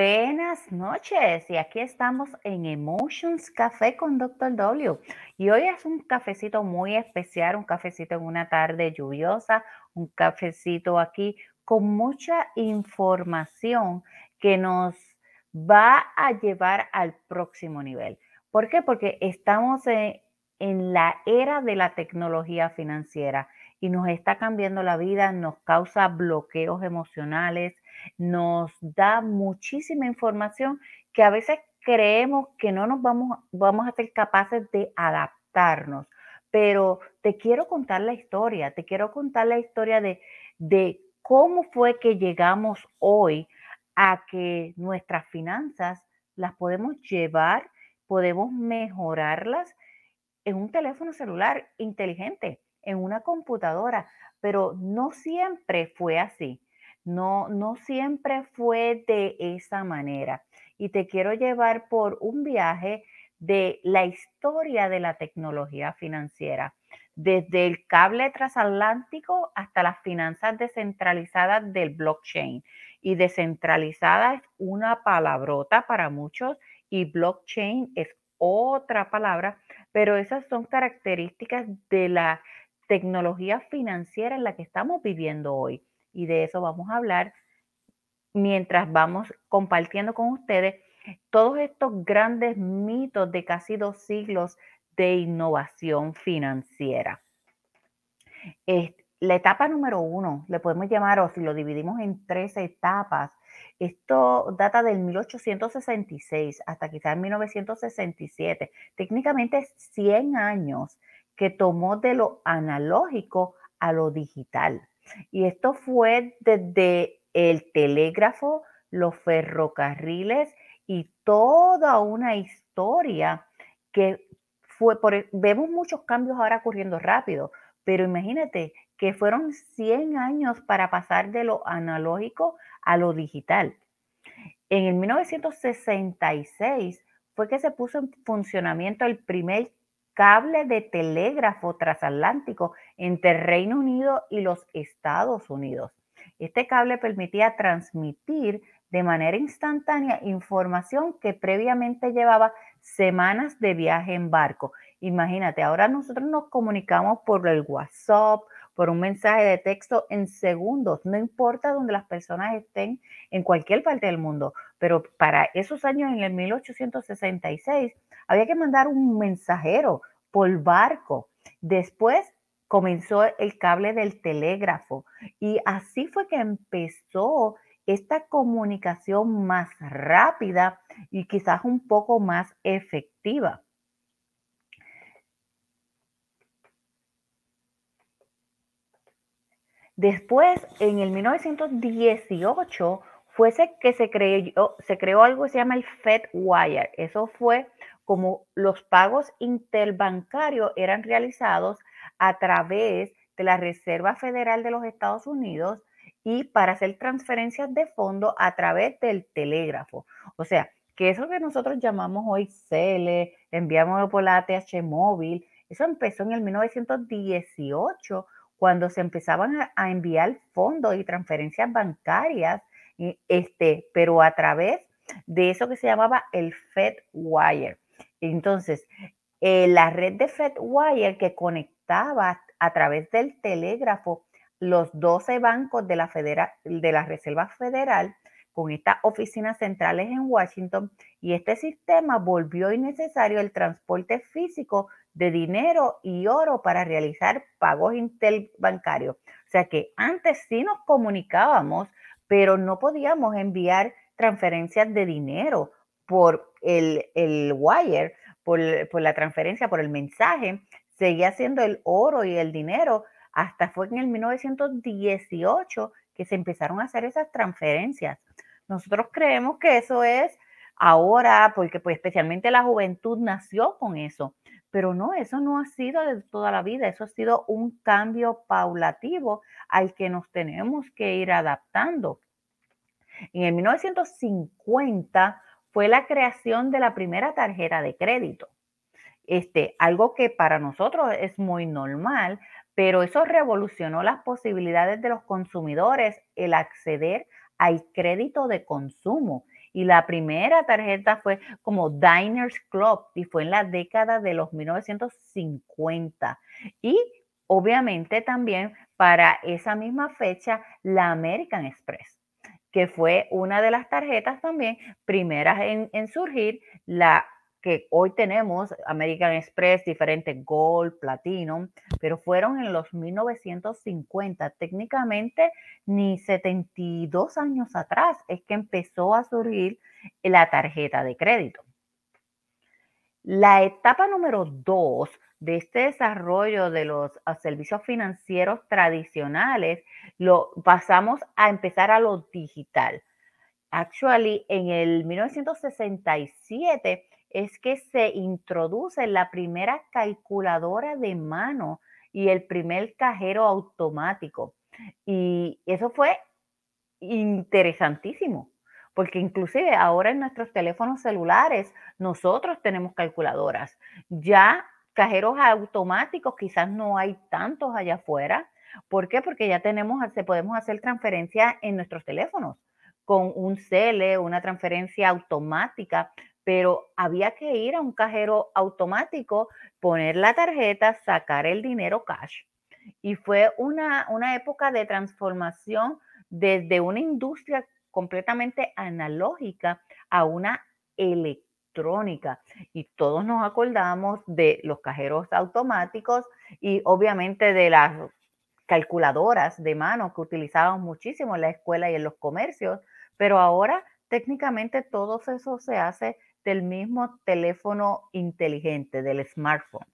Buenas noches, y aquí estamos en Emotions Café con Dr. W. Y hoy es un cafecito muy especial, un cafecito en una tarde lluviosa, un cafecito aquí con mucha información que nos va a llevar al próximo nivel. ¿Por qué? Porque estamos en, en la era de la tecnología financiera y nos está cambiando la vida, nos causa bloqueos emocionales, nos da muchísima información que a veces creemos que no nos vamos, vamos a ser capaces de adaptarnos. Pero te quiero contar la historia, te quiero contar la historia de, de cómo fue que llegamos hoy a que nuestras finanzas las podemos llevar, podemos mejorarlas en un teléfono celular inteligente, en una computadora, pero no siempre fue así. No, no siempre fue de esa manera. Y te quiero llevar por un viaje de la historia de la tecnología financiera, desde el cable transatlántico hasta las finanzas descentralizadas del blockchain. Y descentralizada es una palabrota para muchos y blockchain es otra palabra, pero esas son características de la tecnología financiera en la que estamos viviendo hoy y de eso vamos a hablar mientras vamos compartiendo con ustedes todos estos grandes mitos de casi dos siglos de innovación financiera. la etapa número uno, le podemos llamar, o si lo dividimos en tres etapas, esto data del 1866 hasta quizás 1967, técnicamente 100 años que tomó de lo analógico a lo digital. Y esto fue desde el telégrafo, los ferrocarriles y toda una historia que fue por, e, vemos muchos cambios ahora ocurriendo rápido, pero imagínate que fueron 100 años para pasar de lo analógico a lo digital. En el 1966 fue que se puso en funcionamiento el primer cable de telégrafo transatlántico entre Reino Unido y los Estados Unidos. Este cable permitía transmitir de manera instantánea información que previamente llevaba semanas de viaje en barco. Imagínate, ahora nosotros nos comunicamos por el WhatsApp, por un mensaje de texto en segundos, no importa donde las personas estén en cualquier parte del mundo, pero para esos años en el 1866 había que mandar un mensajero por barco. Después comenzó el cable del telégrafo y así fue que empezó esta comunicación más rápida y quizás un poco más efectiva. Después, en el 1918, fue que se creó, se creó algo que se llama el FedWire. Eso fue como los pagos interbancarios eran realizados a través de la Reserva Federal de los Estados Unidos y para hacer transferencias de fondos a través del telégrafo. O sea, que eso que nosotros llamamos hoy CELE, enviamos por la ATH móvil, eso empezó en el 1918 cuando se empezaban a, enviar fondos y transferencias bancarias, este, pero a través de eso que se llamaba el FedWire. Entonces, eh, la red de FedWire que a través del telégrafo los 12 bancos de la, de la Reserva Federal con estas oficinas centrales en Washington y este sistema volvió innecesario el transporte físico de dinero y oro para realizar pagos interbancarios. O sea que antes sí nos comunicábamos, pero no podíamos enviar transferencias de dinero por el, wire, por, por, la transferencia, por el mensaje, seguía siendo el oro y el dinero. Hasta fue en el 1918 que se empezaron a hacer esas transferencias. Nosotros creemos que eso es ahora, porque pues especialmente la juventud nació con eso, pero no, eso no ha sido de toda la vida, eso ha sido un cambio paulativo al que nos tenemos que ir adaptando. En el 1950 fue la creación de la primera tarjeta de crédito. Este, algo que para nosotros es muy normal, pero eso revolucionó las posibilidades de los consumidores el acceder al crédito de consumo. y la primera tarjeta fue como Diners Club y fue en la década de los 1950. Y obviamente también para esa misma fecha la American Express, que fue una de las tarjetas también primeras en, en surgir, la hoy tenemos, American Express, diferentes Gold, Platinum, pero fueron en los 1950, técnicamente ni 72 años atrás es que empezó a surgir la tarjeta de crédito. La etapa número dos de este desarrollo de los ah, servicios financieros tradicionales, lo pasamos a empezar a lo digital. Actually, en el 1967 es que se introduce la primera calculadora de mano y el primer cajero automático. Y eso fue interesantísimo, porque inclusive ahora en nuestros teléfonos celulares nosotros tenemos calculadoras. Ya cajeros automáticos quizás no hay tantos allá afuera. ¿Por qué? Porque ya tenemos, podemos hacer transferencias en nuestros teléfonos con un CELE, una transferencia automática pero había que ir a un cajero automático, poner la tarjeta, sacar el dinero cash. Y fue una, una época de transformación desde una industria completamente analógica a una electrónica. Y todos nos acordamos de los cajeros automáticos y obviamente de las calculadoras de mano que utilizábamos muchísimo en la escuela y en los comercios, pero ahora técnicamente todo eso se hace del mismo teléfono inteligente, del smartphone.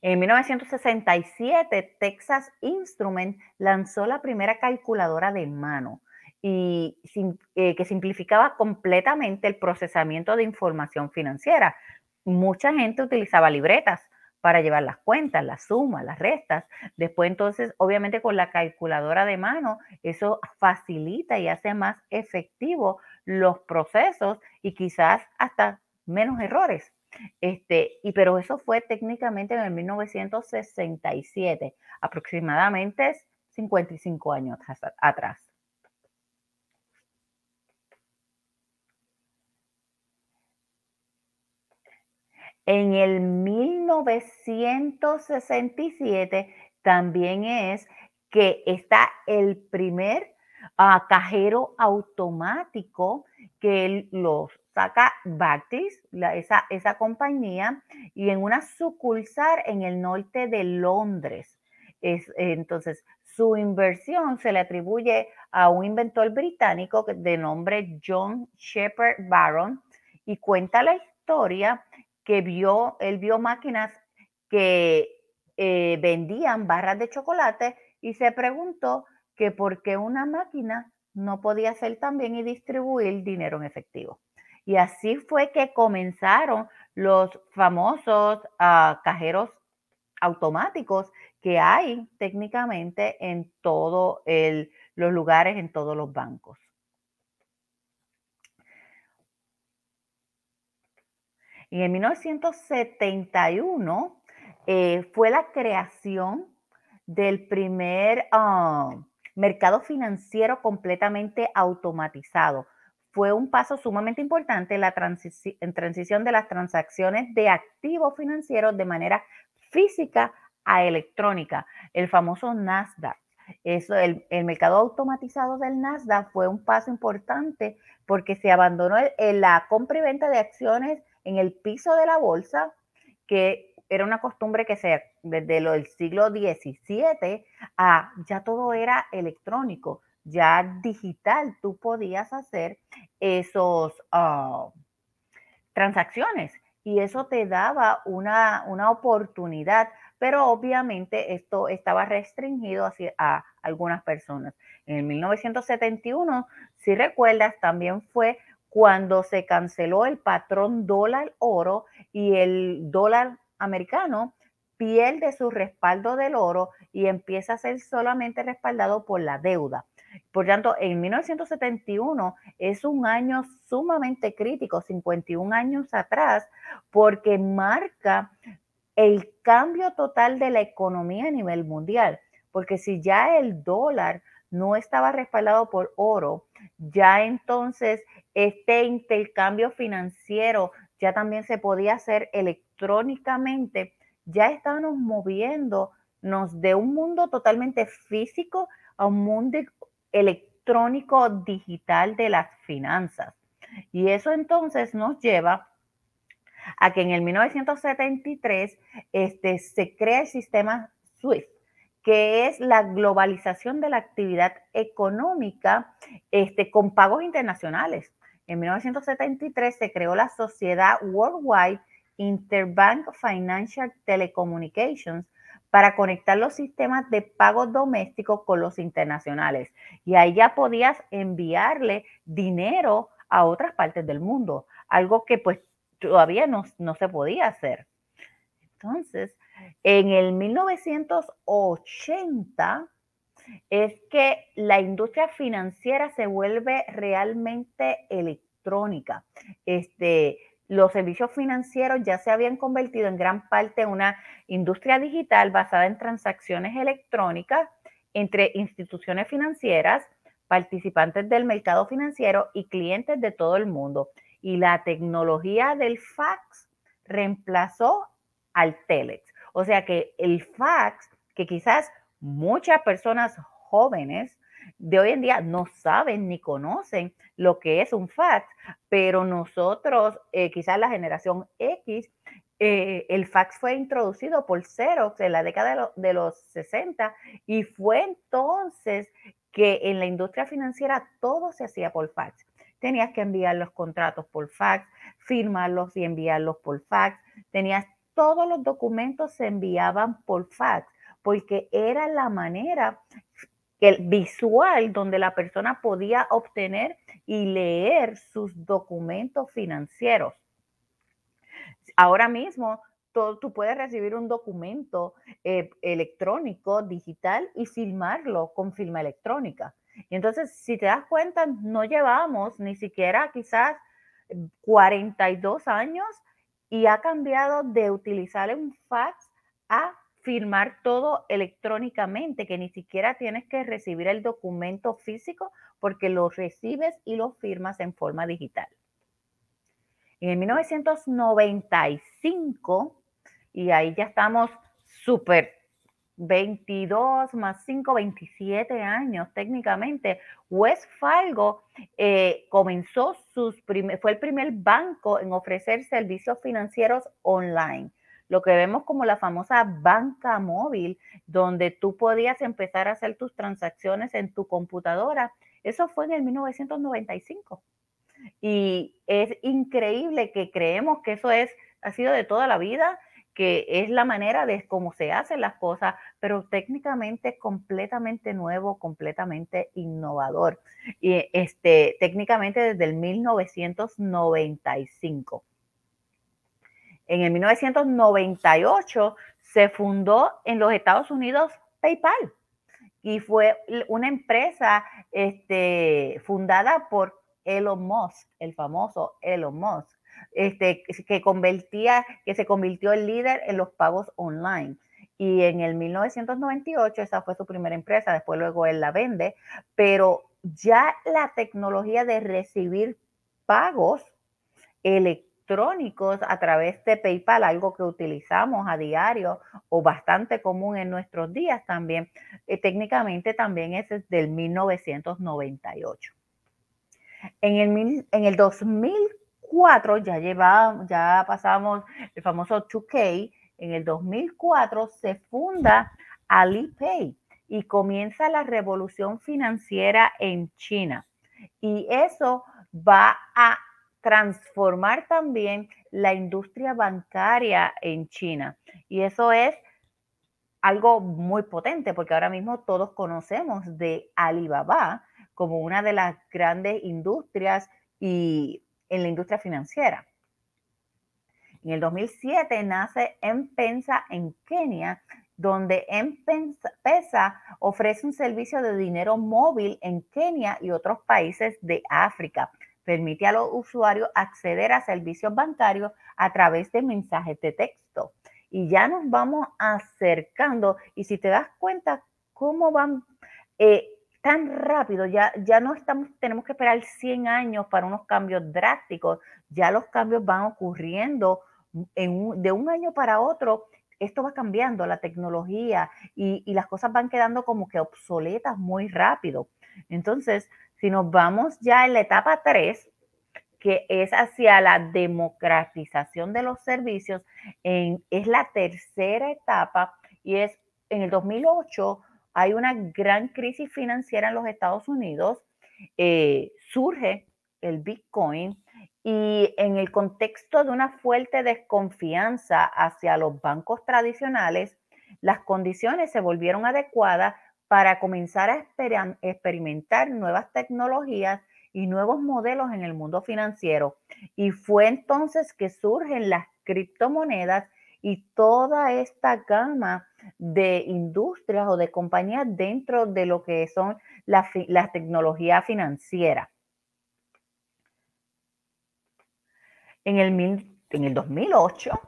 En 1967, Texas Instrument lanzó la primera calculadora de mano y eh, que simplificaba completamente el procesamiento de información financiera. Mucha gente utilizaba libretas para llevar las cuentas, las sumas, las restas. Después entonces, obviamente con la calculadora de mano, eso facilita y hace más efectivo los procesos y quizás hasta menos errores. Este, y pero eso fue técnicamente en el 1967, aproximadamente 55 años atrás. En el 1967 también es que está el primer ah, cajero automático que los saca Bactis, esa, esa compañía, y en una sucursal en el norte de Londres. Es, entonces, su inversión se le atribuye a un inventor británico de nombre John Shepard Barron y cuenta la historia que vio, él vio máquinas que eh, vendían barras de chocolate y se preguntó que por qué una máquina no podía hacer también y distribuir dinero en efectivo. Y así fue que comenzaron los famosos ah, cajeros automáticos que hay técnicamente en todos los lugares, en todos los bancos. Y en 1971 eh, fue la creación del primer ah, mercado financiero completamente automatizado. Fue un paso sumamente importante en la transición de las transacciones de activos financieros de manera física a electrónica, el famoso Nasdaq. Eso, el, mercado automatizado del Nasdaq fue un paso importante porque se abandonó la compra y venta de acciones en el piso de la bolsa, que era una costumbre que se, desde el siglo XVII a ya todo era electrónico, ya digital, tú podías hacer esos ah, transacciones y eso te daba una, una, oportunidad, pero obviamente esto estaba restringido hacia, a algunas personas. En el 1971, si recuerdas, también fue cuando se canceló el patrón dólar oro y el dólar americano pierde su respaldo del oro y empieza a ser solamente respaldado por la deuda. Por tanto, en 1971 es un año sumamente crítico, 51 años atrás, porque marca el cambio total de la economía a nivel mundial. Porque si ya el dólar no estaba respaldado por oro, ya entonces este intercambio financiero ya también se podía hacer electrónicamente, ya estábamos moviéndonos de un mundo totalmente físico a un mundo electrónico digital de las finanzas. Y eso entonces nos lleva a que en el 1973 este, se crea el sistema SWIFT, que es la globalización de la actividad económica este, con pagos internacionales. En 1973 se creó la Sociedad Worldwide Interbank Financial Telecommunications para conectar los sistemas de pago domésticos con los internacionales. Y ahí ya podías enviarle dinero a otras partes del mundo, algo que pues todavía no, no se podía hacer. Entonces, en el 1980 es que la industria financiera se vuelve realmente electrónica. Este, los servicios financieros ya se habían convertido en gran parte en una industria digital basada en transacciones electrónicas entre instituciones financieras, participantes del mercado financiero y clientes de todo el mundo. Y la tecnología del fax reemplazó al telex. O sea que el fax, que quizás muchas personas jóvenes de hoy en día no saben ni conocen lo que es un fax, pero nosotros, eh, quizás la generación X, eh, el fax fue introducido por Xerox en la década de, los 60 y fue entonces que en la industria financiera todo se hacía por fax. Tenías que enviar los contratos por fax, firmarlos y enviarlos por fax. Tenías todos los documentos se enviaban por fax porque era la manera visual donde la persona podía obtener y leer sus documentos financieros. Ahora mismo, tú puedes recibir un documento eh, electrónico, digital y filmarlo con firma electrónica. Y entonces, si te das cuenta, no llevamos ni siquiera quizás 42 años y ha cambiado de utilizar un fax a firmar todo electrónicamente, que ni siquiera tienes que recibir el documento físico porque lo recibes y lo firmas en forma digital. En 1995, y ahí ya estamos súper 22 más 5, 27 años técnicamente. West Fargo eh, comenzó sus fue el primer banco en ofrecer servicios financieros online lo que vemos como la famosa banca móvil, donde tú podías empezar a hacer tus transacciones en tu computadora. Eso fue en el 1995. Y es increíble que creemos que eso es, ha sido de toda la vida, que es la manera de cómo se hacen las cosas, pero técnicamente completamente nuevo, completamente innovador. Y este, técnicamente desde el 1995. En el 1998 se fundó en los Estados Unidos PayPal y fue una empresa este, fundada por Elon Musk, el famoso Elon Musk, este, que, convertía, que se convirtió en líder en los pagos online. Y en el 1998 esa fue su primera empresa, después luego él la vende, pero ya la tecnología de recibir pagos electrónicos electrónicos a través de PayPal, algo que utilizamos a diario o bastante común en nuestros días también. Eh, técnicamente también es del 1998. En el, en el 2004 ya ya pasamos el famoso 2K. En el 2004 se funda Alipay y comienza la revolución financiera en China. Y eso va a transformar también la industria bancaria en China. Y eso es algo muy potente porque ahora mismo todos conocemos de Alibaba como una de las grandes industrias y en la industria financiera. En el 2007 nace M-Pensa en Kenia, donde M-Pesa ofrece un servicio de dinero móvil en Kenia y otros países de África permite a los usuarios acceder a servicios bancarios a través de mensajes de texto. Y ya nos vamos acercando y si te das cuenta cómo van, eh, tan rápido, ya, ya no estamos, tenemos que esperar 100 años para unos cambios drásticos, ya los cambios van ocurriendo en de un año para otro, esto va cambiando, la tecnología y, y las cosas van quedando como que obsoletas muy rápido. Entonces, si nos vamos ya en la etapa 3, que es hacia la democratización de los servicios, en, es la tercera etapa y es en el 2008 hay una gran crisis financiera en los Estados Unidos, eh, surge el Bitcoin y en el contexto de una fuerte desconfianza hacia los bancos tradicionales, las condiciones se volvieron adecuadas para comenzar a experimentar nuevas tecnologías y nuevos modelos en el mundo financiero. Y fue entonces que surgen las criptomonedas y toda esta gama de industrias o de compañías dentro de lo que son las la tecnología financiera. En el, en el 2008,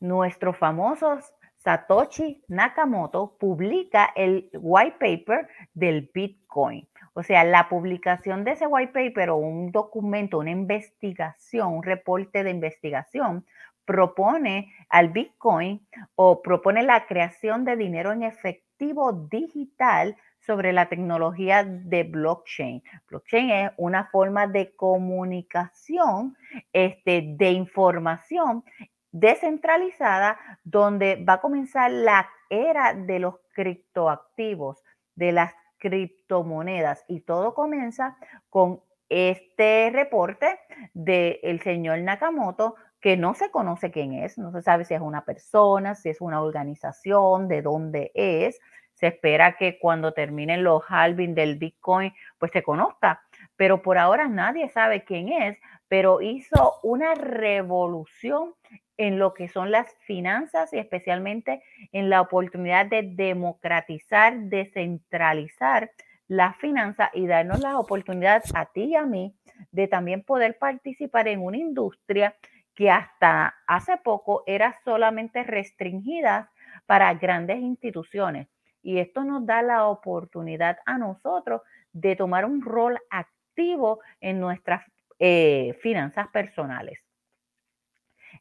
nuestro famoso Satoshi Nakamoto publica el white paper del Bitcoin. O sea, la publicación de ese white paper o un documento, una investigación, un reporte de investigación, propone al Bitcoin o propone la creación de dinero en efectivo digital sobre la tecnología de blockchain. Blockchain es una forma de comunicación, este, de información descentralizada, donde va a comenzar la era de los criptoactivos, de las criptomonedas. Y todo comienza con este reporte del señor Nakamoto, que no se conoce quién es, no se sabe si es una persona, si es una organización, de dónde es. Se espera que cuando terminen los halving del Bitcoin, pues se conozca. Pero por ahora nadie sabe quién es, pero hizo una revolución en lo que son las finanzas y especialmente en la oportunidad de democratizar, descentralizar la finanza y darnos la oportunidad a ti y a mí de también poder participar en una industria que hasta hace poco era solamente restringida para grandes instituciones. Y esto nos da la oportunidad a nosotros de tomar un rol activo en nuestras eh, finanzas personales.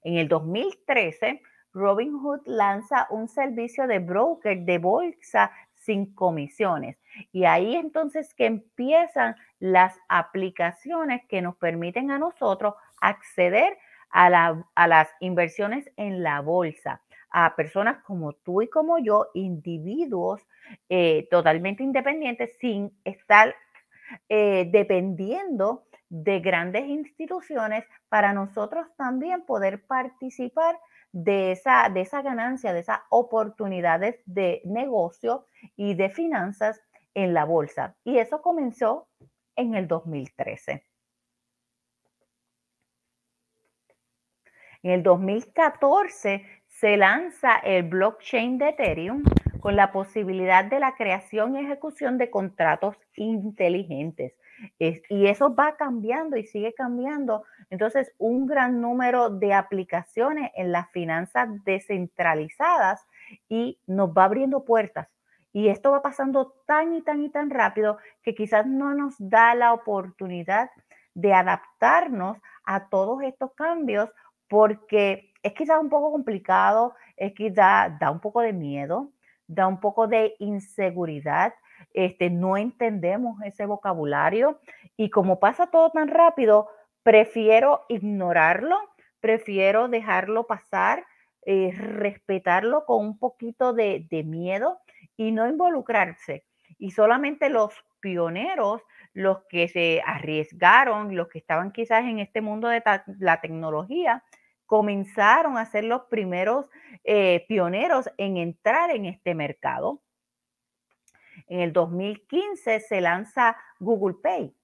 En el 2013, Robinhood lanza un servicio de broker de bolsa sin comisiones. Y ahí entonces que empiezan las aplicaciones que nos permiten a nosotros acceder a, las inversiones en la bolsa, a personas como tú y como yo, individuos eh, totalmente independientes, sin estar eh, dependiendo de grandes instituciones para nosotros también poder participar de esa, de esa ganancia, de esas oportunidades de negocio y de finanzas en la bolsa. Y eso comenzó en el 2013. En el 2014 se lanza el blockchain de Ethereum con la posibilidad de la creación y ejecución de contratos inteligentes y eso va cambiando y sigue cambiando. Entonces, un gran número de aplicaciones en las finanzas descentralizadas y nos va abriendo puertas. Y esto va pasando tan y tan y tan rápido que quizás no nos da la oportunidad de adaptarnos a todos estos cambios porque es quizás un poco complicado, es quizás da un poco de miedo, da un poco de inseguridad este, no entendemos ese vocabulario y como pasa todo tan rápido, prefiero ignorarlo, prefiero dejarlo pasar, eh, respetarlo con un poquito de, de miedo y no involucrarse. Y solamente los pioneros, los que se arriesgaron, los que estaban quizás en este mundo de la tecnología, comenzaron a ser los primeros eh, pioneros en entrar en este mercado. En el 2015 se lanza Google Pay,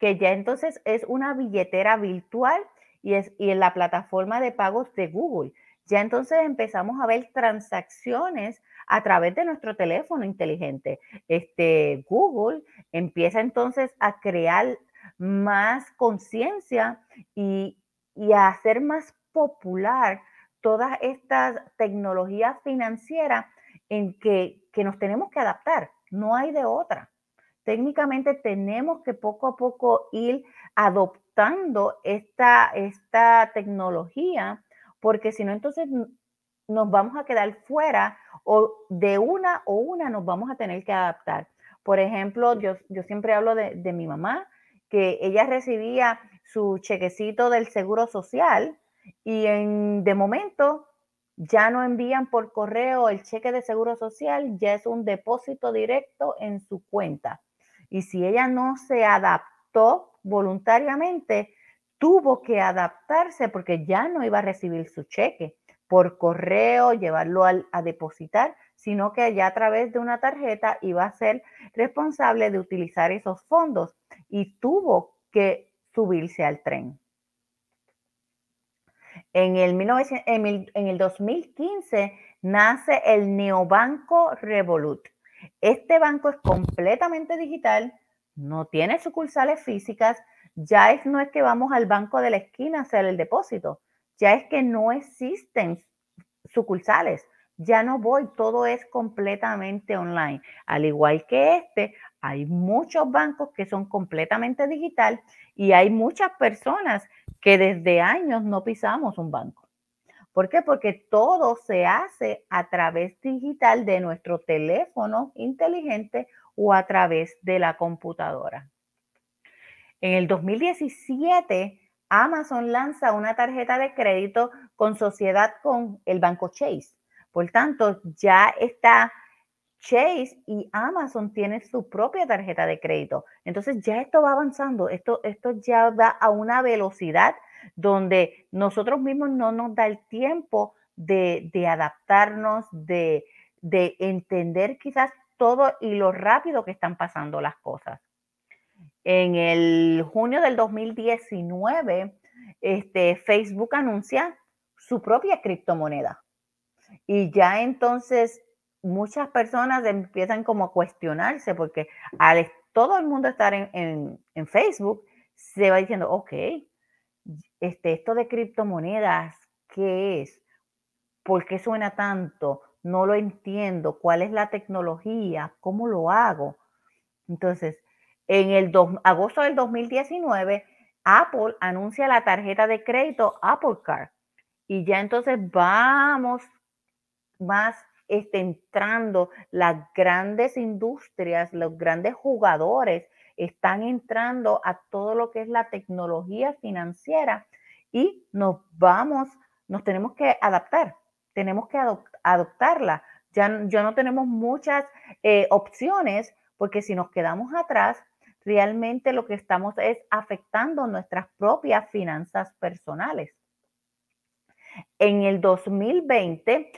que ya entonces es una billetera virtual y es y en la plataforma de pagos de Google. Ya entonces empezamos a ver transacciones a través de nuestro teléfono inteligente. Este Google empieza entonces a crear más conciencia y, y a hacer más popular todas estas tecnologías financieras en que, que nos tenemos que adaptar. No hay de otra. técnicamente tenemos que poco a poco ir adoptando esta, esta tecnología, porque si no, entonces nos vamos a quedar fuera o de una o una nos vamos a tener que adaptar. Por ejemplo, yo, yo siempre hablo de, de mi mamá, que ella recibía su chequecito del seguro social y en, de momento ya no envían por correo el cheque de seguro social, ya es un depósito directo en su cuenta. Y si ella no se adaptó voluntariamente, tuvo que adaptarse porque ya no iba a recibir su cheque por correo, llevarlo a depositar, sino que ya a través de una tarjeta iba a ser responsable de utilizar esos fondos y tuvo que subirse al tren. En el, el 2015 nace el Neobanco Revolut. Este banco es completamente digital, no tiene sucursales físicas, ya es, no es que vamos al banco de la esquina a hacer el depósito, ya es que no existen sucursales, ya no voy, todo es completamente online. Al igual que este, hay muchos bancos que son completamente digital y hay muchas personas que desde años no pisamos un banco. ¿Por qué? Porque todo se hace a través digital de nuestro teléfono inteligente o a través de la computadora. En el 2017, Amazon lanza una tarjeta de crédito con sociedad con el banco Chase. Por tanto, ya está Chase y Amazon tienen su propia tarjeta de crédito. Entonces ya esto va avanzando, esto, esto ya va a una velocidad donde nosotros mismos no nos da el tiempo de, adaptarnos, de, de entender quizás todo y lo rápido que están pasando las cosas. En el junio del 2019, este, Facebook anuncia su propia criptomoneda. Y ya entonces muchas personas empiezan como a cuestionarse porque al todo el mundo estar en, Facebook, se va diciendo, ok, este, esto de criptomonedas, ¿qué es? ¿Por qué suena tanto? No lo entiendo. ¿Cuál es la tecnología? ¿Cómo lo hago? Entonces, en el agosto del 2019, Apple anuncia la tarjeta de crédito Apple Card. Y ya entonces vamos más este, entrando las grandes industrias, los grandes jugadores están entrando a todo lo que es la tecnología financiera y nos vamos, nos tenemos que adaptar, tenemos que adoptarla. Ya, ya, no tenemos muchas eh, opciones porque si nos quedamos atrás, realmente lo que estamos es afectando nuestras propias finanzas personales. En el 2020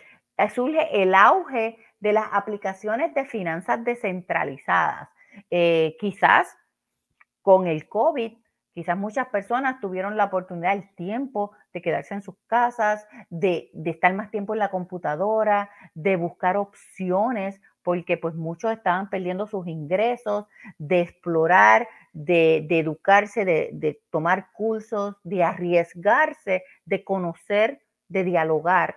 surge el auge de las aplicaciones de finanzas descentralizadas. Eh, quizás con el COVID, quizás muchas personas tuvieron la oportunidad, el tiempo de quedarse en sus casas, de, estar más tiempo en la computadora, de buscar opciones, porque pues muchos estaban perdiendo sus ingresos, de explorar, de, educarse, de, de tomar cursos, de arriesgarse, de conocer, de dialogar.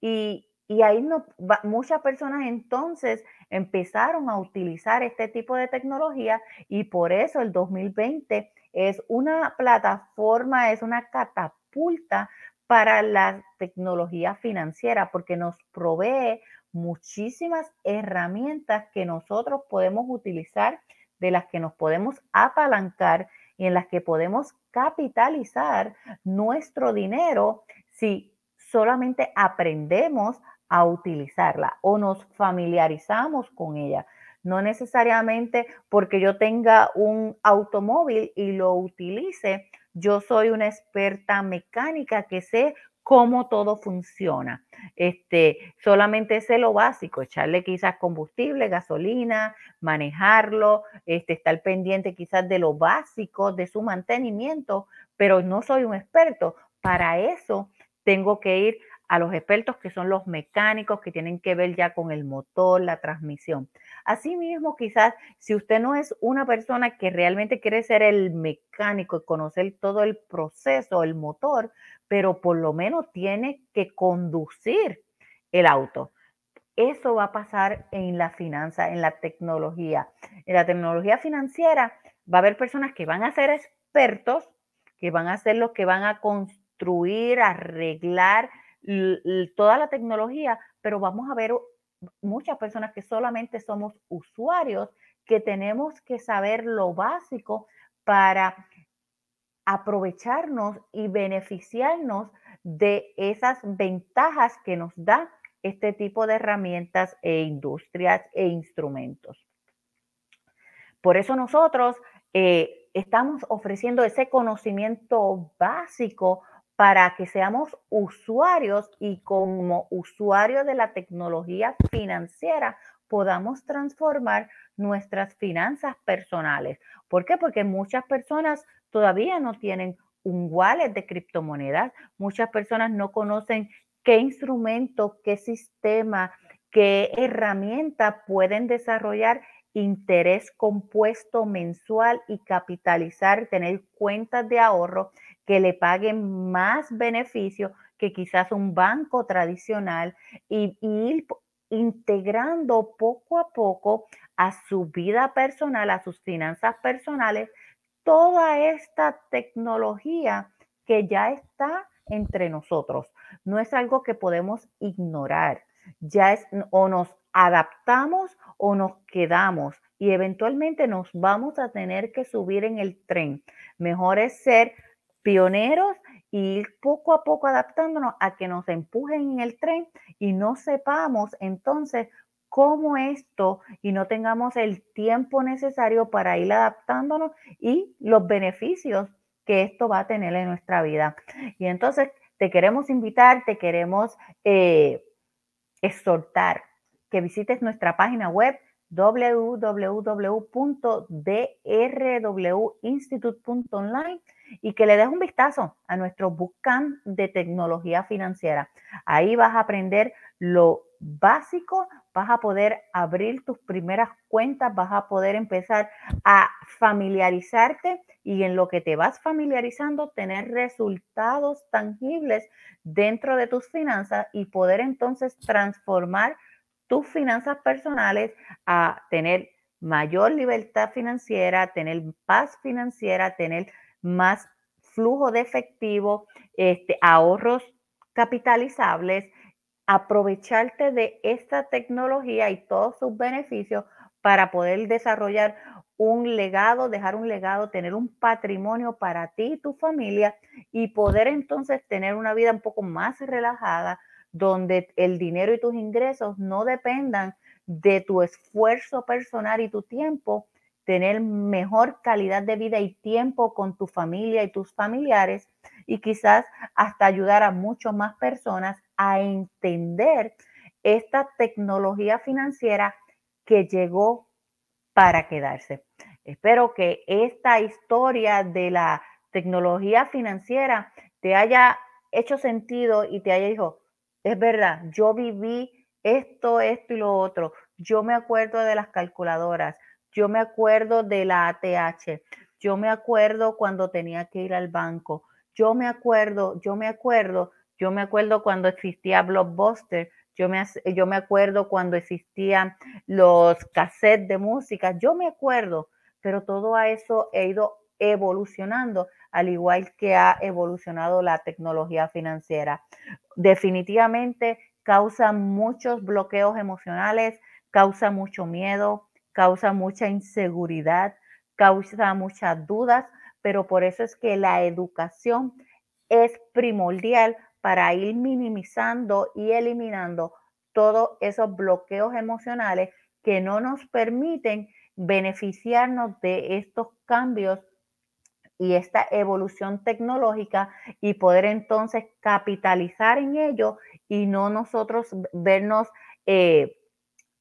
Y, y ahí no, muchas personas entonces empezaron a utilizar este tipo de tecnología y por eso el 2020 es una plataforma, es una catapulta para la tecnología financiera porque nos provee muchísimas herramientas que nosotros podemos utilizar, de las que nos podemos apalancar y en las que podemos capitalizar nuestro dinero si solamente aprendemos a utilizarla o nos familiarizamos con ella. No necesariamente porque yo tenga un automóvil y lo utilice, yo soy una experta mecánica que sé cómo todo funciona. Este, solamente sé lo básico, echarle quizás combustible, gasolina, manejarlo, este, estar pendiente quizás de lo básico, de su mantenimiento, pero no soy un experto. Para eso tengo que ir a los expertos que son los mecánicos que tienen que ver ya con el motor, la transmisión. Asimismo, quizás si usted no es una persona que realmente quiere ser el mecánico y conocer todo el proceso, el motor, pero por lo menos tiene que conducir el auto. Eso va a pasar en la finanza, en la tecnología. en la tecnología financiera va a haber personas que van a ser expertos, que van a ser los que van a construir, arreglar toda la tecnología, pero vamos a ver muchas personas que solamente somos usuarios, que tenemos que saber lo básico para aprovecharnos y beneficiarnos de esas ventajas que nos da este tipo de herramientas e industrias e instrumentos. Por eso nosotros eh, estamos ofreciendo ese conocimiento básico para que seamos usuarios y como usuarios de la tecnología financiera podamos transformar nuestras finanzas personales. ¿Por qué? Porque muchas personas todavía no tienen un wallet de criptomonedas, muchas personas no conocen qué instrumento, qué sistema, qué herramienta pueden desarrollar interés compuesto mensual y capitalizar, tener cuentas de ahorro que le paguen más beneficio que quizás un banco tradicional y, ir integrando poco a poco a su vida personal, a sus finanzas personales, toda esta tecnología que ya está entre nosotros. No es algo que podemos ignorar. Ya es o nos adaptamos o nos quedamos y eventualmente nos vamos a tener que subir en el tren. Mejor es ser pioneros y ir poco a poco adaptándonos a que nos empujen en el tren y no sepamos entonces cómo esto y no tengamos el tiempo necesario para ir adaptándonos y los beneficios que esto va a tener en nuestra vida. Y entonces te queremos invitar, te queremos eh, exhortar que visites nuestra página web www.drwinstitute.online y que le des un vistazo a nuestro bootcamp de tecnología financiera. Ahí vas a aprender lo básico, vas a poder abrir tus primeras cuentas, vas a poder empezar a familiarizarte y en lo que te vas familiarizando, tener resultados tangibles dentro de tus finanzas y poder entonces transformar tus finanzas personales a tener mayor libertad financiera, tener paz financiera, tener más flujo de efectivo, este, ahorros capitalizables, aprovecharte de esta tecnología y todos sus beneficios para poder desarrollar un legado, dejar un legado, tener un patrimonio para ti y tu familia y poder entonces tener una vida un poco más relajada, donde el dinero y tus ingresos no dependan de tu esfuerzo personal y tu tiempo, tener mejor calidad de vida y tiempo con tu familia y tus familiares y quizás hasta ayudar a muchas más personas a entender esta tecnología financiera que llegó para quedarse. Espero que esta historia de la tecnología financiera te haya hecho sentido y te haya dicho, es verdad, yo viví esto, esto y lo otro. Yo me acuerdo de las calculadoras, yo me acuerdo de la ATH, yo me acuerdo cuando tenía que ir al banco, yo me acuerdo, yo me acuerdo, yo me acuerdo cuando existía Blockbuster, yo me, yo me acuerdo cuando existían los cassettes de música, yo me acuerdo, pero todo a eso he ido evolucionando, al igual que ha evolucionado la tecnología financiera. Definitivamente causa muchos bloqueos emocionales, causa mucho miedo, causa mucha inseguridad, causa muchas dudas, pero por eso es que la educación es primordial para ir minimizando y eliminando todos esos bloqueos emocionales que no nos permiten beneficiarnos de estos cambios y esta evolución tecnológica y poder entonces capitalizar en ello y no nosotros vernos eh,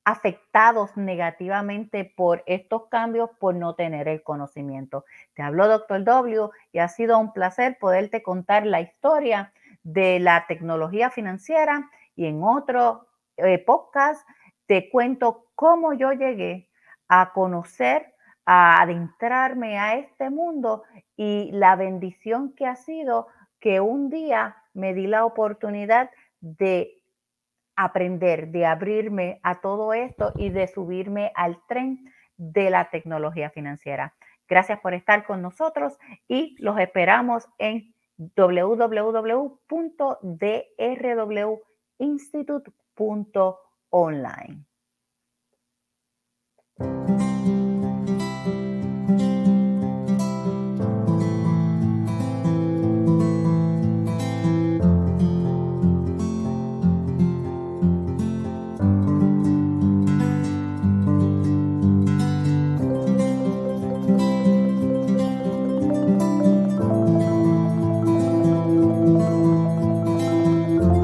afectados negativamente por estos cambios por no tener el conocimiento. Te habló Doctor W y ha sido un placer poderte contar la historia de la tecnología financiera y en otro eh, podcast te cuento cómo yo llegué a conocer a adentrarme a este mundo y la bendición que ha sido que un día me di la oportunidad de aprender, de abrirme a todo esto y de subirme al tren de la tecnología financiera. Gracias por estar con nosotros y los esperamos en www.drwinstitute.online.